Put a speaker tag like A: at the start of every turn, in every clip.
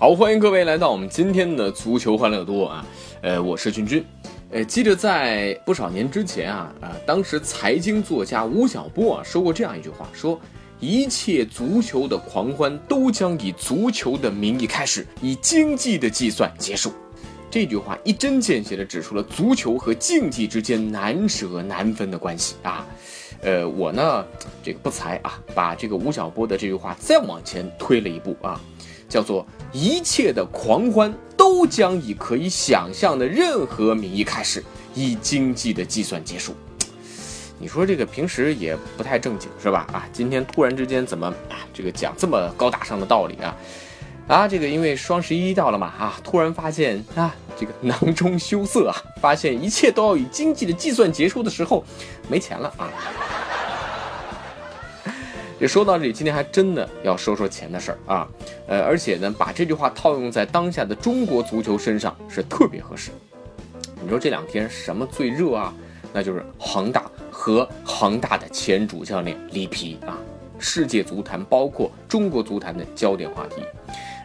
A: 好，欢迎各位来到我们今天的足球欢乐多啊！呃，我是君君。呃，记得在不少年之前啊啊，当时财经作家吴晓波啊说过这样一句话：说一切足球的狂欢都将以足球的名义开始，以经济的计算结束。这句话一针见血地指出了足球和竞技之间难舍难分的关系啊！呃，我呢这个不才啊，把这个吴晓波的这句话再往前推了一步啊。叫做一切的狂欢都将以可以想象的任何名义开始，以经济的计算结束。你说这个平时也不太正经是吧？啊，今天突然之间怎么啊这个讲这么高大上的道理啊？啊，这个因为双十一到了嘛啊，突然发现啊这个囊中羞涩啊，发现一切都要以经济的计算结束的时候，没钱了啊。也说到这里，今天还真的要说说钱的事儿啊，呃，而且呢，把这句话套用在当下的中国足球身上是特别合适。你说这两天什么最热啊？那就是恒大和恒大的前主教练里皮啊，世界足坛包括中国足坛的焦点话题。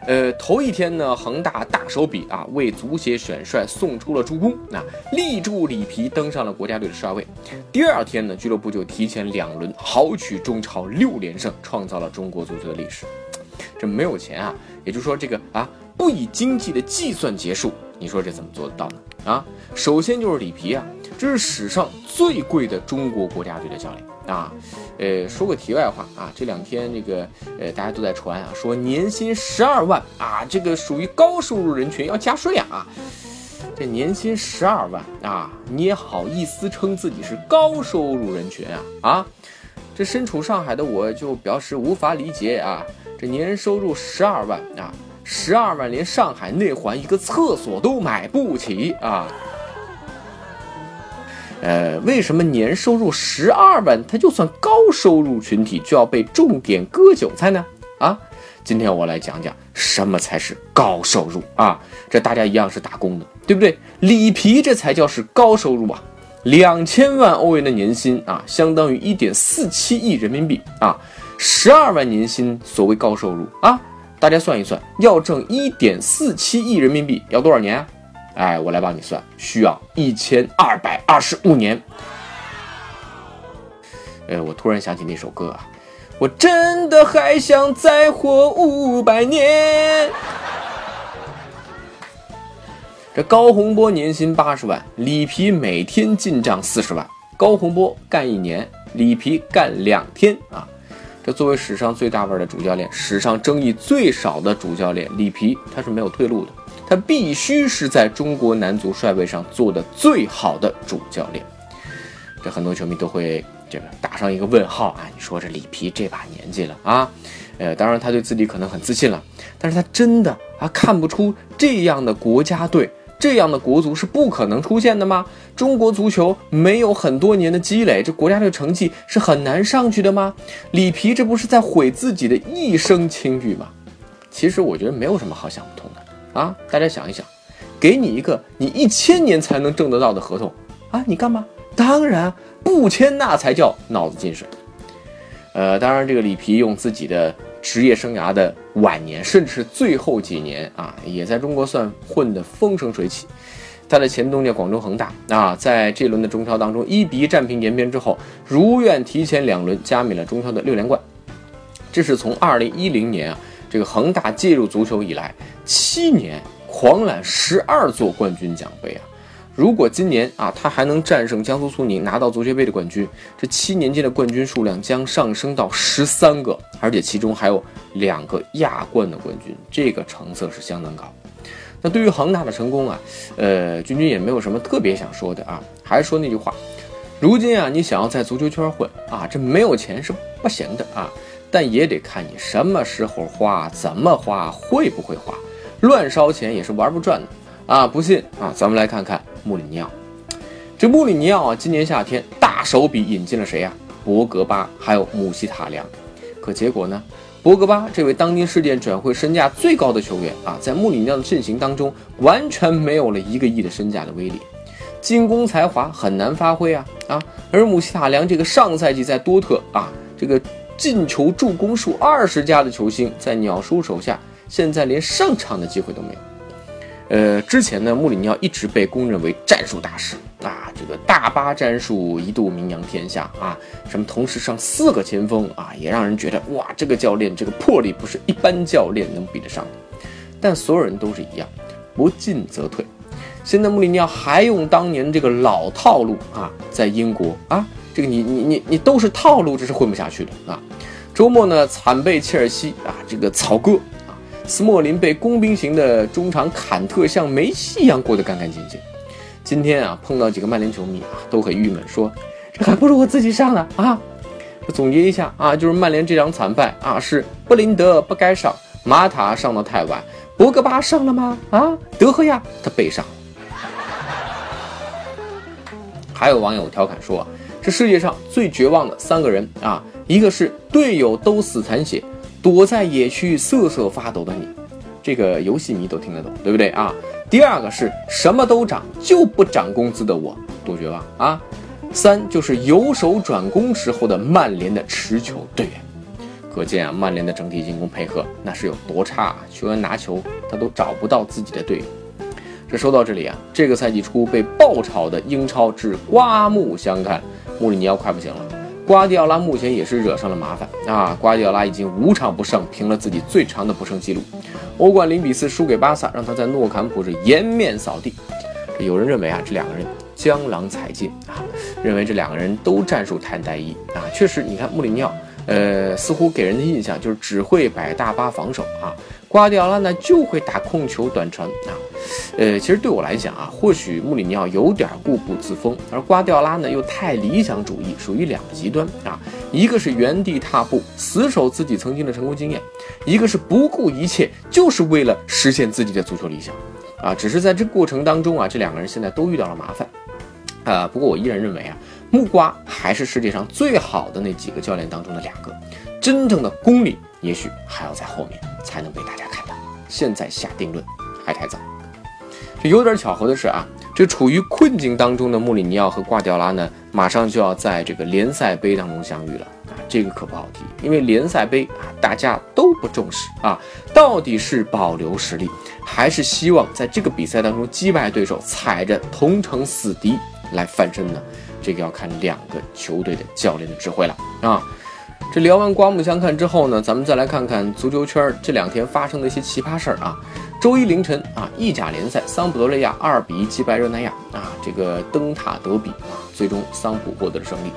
A: 呃，头一天呢，恒大大手笔啊，为足协选帅送出了助攻，那力助里皮登上了国家队的帅位。第二天呢，俱乐部就提前两轮豪取中超六连胜，创造了中国足球的历史。这没有钱啊，也就是说这个啊，不以经济的计算结束，你说这怎么做得到呢？啊，首先就是里皮啊，这是史上最贵的中国国家队的教练。啊，呃，说个题外话啊，这两天这个呃，大家都在传啊，说年薪十二万啊，这个属于高收入人群要加税啊。这年薪十二万啊，你也好意思称自己是高收入人群啊？啊，这身处上海的我就表示无法理解啊，这年收入十二万啊，十二万连上海内环一个厕所都买不起啊。呃，为什么年收入十二万，他就算高收入群体就要被重点割韭菜呢？啊，今天我来讲讲什么才是高收入啊？这大家一样是打工的，对不对？里皮这才叫是高收入啊！两千万欧元的年薪啊，相当于一点四七亿人民币啊！十二万年薪，所谓高收入啊？大家算一算，要挣一点四七亿人民币要多少年啊？哎，我来帮你算，需要一千二百二十五年。呃，我突然想起那首歌啊，我真的还想再活五百年。这高洪波年薪八十万，里皮每天进账四十万。高洪波干一年，里皮干两天啊！这作为史上最大腕的主教练，史上争议最少的主教练，里皮他是没有退路的。他必须是在中国男足帅位上做的最好的主教练，这很多球迷都会这个打上一个问号啊！你说这里皮这把年纪了啊，呃，当然他对自己可能很自信了，但是他真的啊看不出这样的国家队、这样的国足是不可能出现的吗？中国足球没有很多年的积累，这国家队成绩是很难上去的吗？里皮这不是在毁自己的一生清誉吗？其实我觉得没有什么好想不通的。啊，大家想一想，给你一个你一千年才能挣得到的合同啊，你干嘛？当然不签，那才叫脑子进水。呃，当然这个里皮用自己的职业生涯的晚年，甚至是最后几年啊，也在中国算混得风生水起。他的前东家广州恒大啊，在这轮的中超当中一比一战平延边之后，如愿提前两轮加冕了中超的六连冠。这是从二零一零年啊。这个恒大介入足球以来，七年狂揽十二座冠军奖杯啊！如果今年啊，他还能战胜江苏苏宁，拿到足协杯的冠军，这七年间的冠军数量将上升到十三个，而且其中还有两个亚冠的冠军，这个成色是相当高。那对于恒大的成功啊，呃，君君也没有什么特别想说的啊，还是说那句话，如今啊，你想要在足球圈混啊，这没有钱是不行的啊，但也得看你什么时候花，怎么花，会不会花，乱烧钱也是玩不转的啊！不信啊，咱们来看看穆里尼奥。这穆里尼奥啊，今年夏天大手笔引进了谁呀？博格巴，还有姆希塔良。可结果呢？博格巴这位当今世界转会身价最高的球员啊，在穆里尼奥的阵型当中，完全没有了一个亿的身价的威力，进攻才华很难发挥啊啊！而姆希塔良这个上赛季在多特啊，这个进球助攻数二十加的球星，在鸟叔手下，现在连上场的机会都没有。呃，之前呢，穆里尼奥一直被公认为战术大师啊，这个大巴战术一度名扬天下啊，什么同时上四个前锋啊，也让人觉得哇，这个教练这个魄力不是一般教练能比得上的。但所有人都是一样，不进则退。现在穆里尼奥还用当年这个老套路啊，在英国啊，这个你你你你都是套路，这是混不下去的啊。周末呢，惨被切尔西啊这个草割。斯莫林被工兵型的中场坎特像梅西一样过得干干净净。今天啊，碰到几个曼联球迷啊，都很郁闷，说这还不如我自己上呢啊！总结一下啊，就是曼联这场惨败啊，是布林德不该上，马塔上的太晚，博格巴上了吗？啊，德赫亚他被上。还有网友调侃说，这世界上最绝望的三个人啊，一个是队友都死残血。躲在野区瑟瑟发抖的你，这个游戏迷都听得懂，对不对啊？第二个是什么都涨就不涨工资的我，多绝望啊！三就是由守转攻时候的曼联的持球队员，可见啊，曼联的整体进攻配合那是有多差，球员拿球他都找不到自己的队友。这说到这里啊，这个赛季初被爆炒的英超之刮目相看，穆里尼奥快不行了。瓜迪奥拉目前也是惹上了麻烦啊！瓜迪奥拉已经五场不胜，平了自己最长的不胜记录。欧冠零比四输给巴萨，让他在诺坎普是颜面扫地。有人认为啊，这两个人江郎才尽啊，认为这两个人都战术太单一啊。确实，你看穆里尼奥，呃，似乎给人的印象就是只会摆大巴防守啊。瓜迪奥拉呢就会打控球短传啊。呃，其实对我来讲啊，或许穆里尼奥有点固步自封，而瓜迪奥拉呢又太理想主义，属于两个极端啊。一个是原地踏步，死守自己曾经的成功经验；一个是不顾一切，就是为了实现自己的足球理想啊。只是在这过程当中啊，这两个人现在都遇到了麻烦啊。不过我依然认为啊，木瓜还是世界上最好的那几个教练当中的两个，真正的功力也许还要在后面才能被大家看到。现在下定论还太早。有点巧合的是啊，这处于困境当中的穆里尼奥和瓜迪奥拉呢，马上就要在这个联赛杯当中相遇了啊，这个可不好提，因为联赛杯啊，大家都不重视啊，到底是保留实力，还是希望在这个比赛当中击败对手，踩着同城死敌来翻身呢？这个要看两个球队的教练的智慧了啊。这聊完刮目相看之后呢，咱们再来看看足球圈这两天发生的一些奇葩事儿啊。周一凌晨啊，意甲联赛，桑普多利亚二比一击败热那亚啊，这个灯塔德比啊，最终桑普获得了胜利。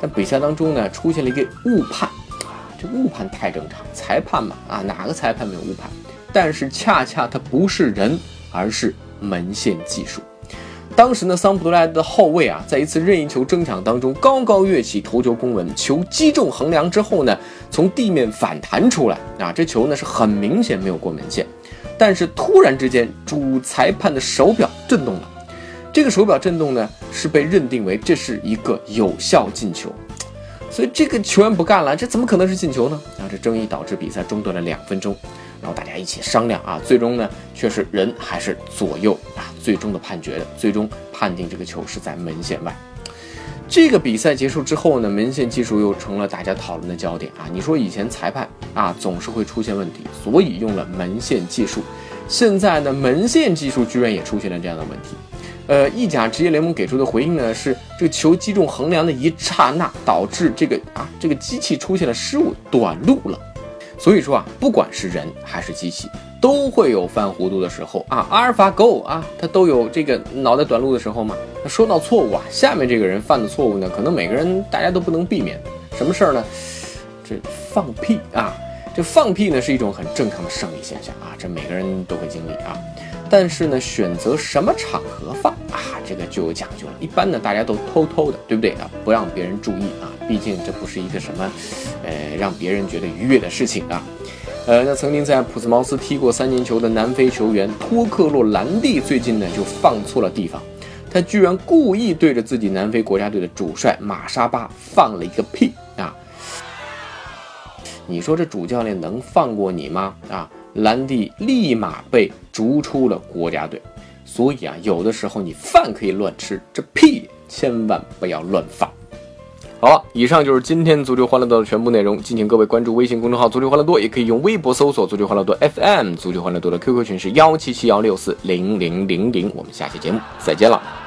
A: 但比赛当中呢，出现了一个误判啊，这误判太正常，裁判嘛啊，哪个裁判没有误判？但是恰恰他不是人，而是门线技术。当时呢，桑普多利亚的后卫啊，在一次任意球争抢当中高高跃起，头球攻门，球击中横梁之后呢，从地面反弹出来啊，这球呢是很明显没有过门线。但是突然之间，主裁判的手表震动了。这个手表震动呢，是被认定为这是一个有效进球。所以这个球员不干了，这怎么可能是进球呢？啊，这争议导致比赛中断了两分钟。然后大家一起商量啊，最终呢，却是人还是左右啊，最终的判决的，最终判定这个球是在门线外。这个比赛结束之后呢，门线技术又成了大家讨论的焦点啊！你说以前裁判啊总是会出现问题，所以用了门线技术。现在呢，门线技术居然也出现了这样的问题。呃，意甲职业联盟给出的回应呢是，这个球击中横梁的一刹那，导致这个啊这个机器出现了失误，短路了。所以说啊，不管是人还是机器。都会有犯糊涂的时候啊，阿尔法狗啊，它都有这个脑袋短路的时候嘛。那说到错误啊，下面这个人犯的错误呢，可能每个人大家都不能避免。什么事儿呢？这放屁啊！这放屁呢是一种很正常的生理现象啊，这每个人都会经历啊。但是呢，选择什么场合放啊，这个就有讲究了。一般呢，大家都偷偷的，对不对啊？不让别人注意啊，毕竟这不是一个什么，呃，让别人觉得愉悦的事情啊。呃，那曾经在普斯茅斯踢过三年球的南非球员托克洛兰蒂，最近呢就放错了地方，他居然故意对着自己南非国家队的主帅马沙巴放了一个屁！你说这主教练能放过你吗？啊！兰蒂立马被逐出了国家队，所以啊，有的时候你饭可以乱吃，这屁千万不要乱放。好了，以上就是今天足球欢乐多的全部内容，敬请各位关注微信公众号“足球欢乐多”，也可以用微博搜索“足球欢乐多 FM”。足球欢乐多的 QQ 群是幺七七幺六四零零零零，我们下期节目再见了。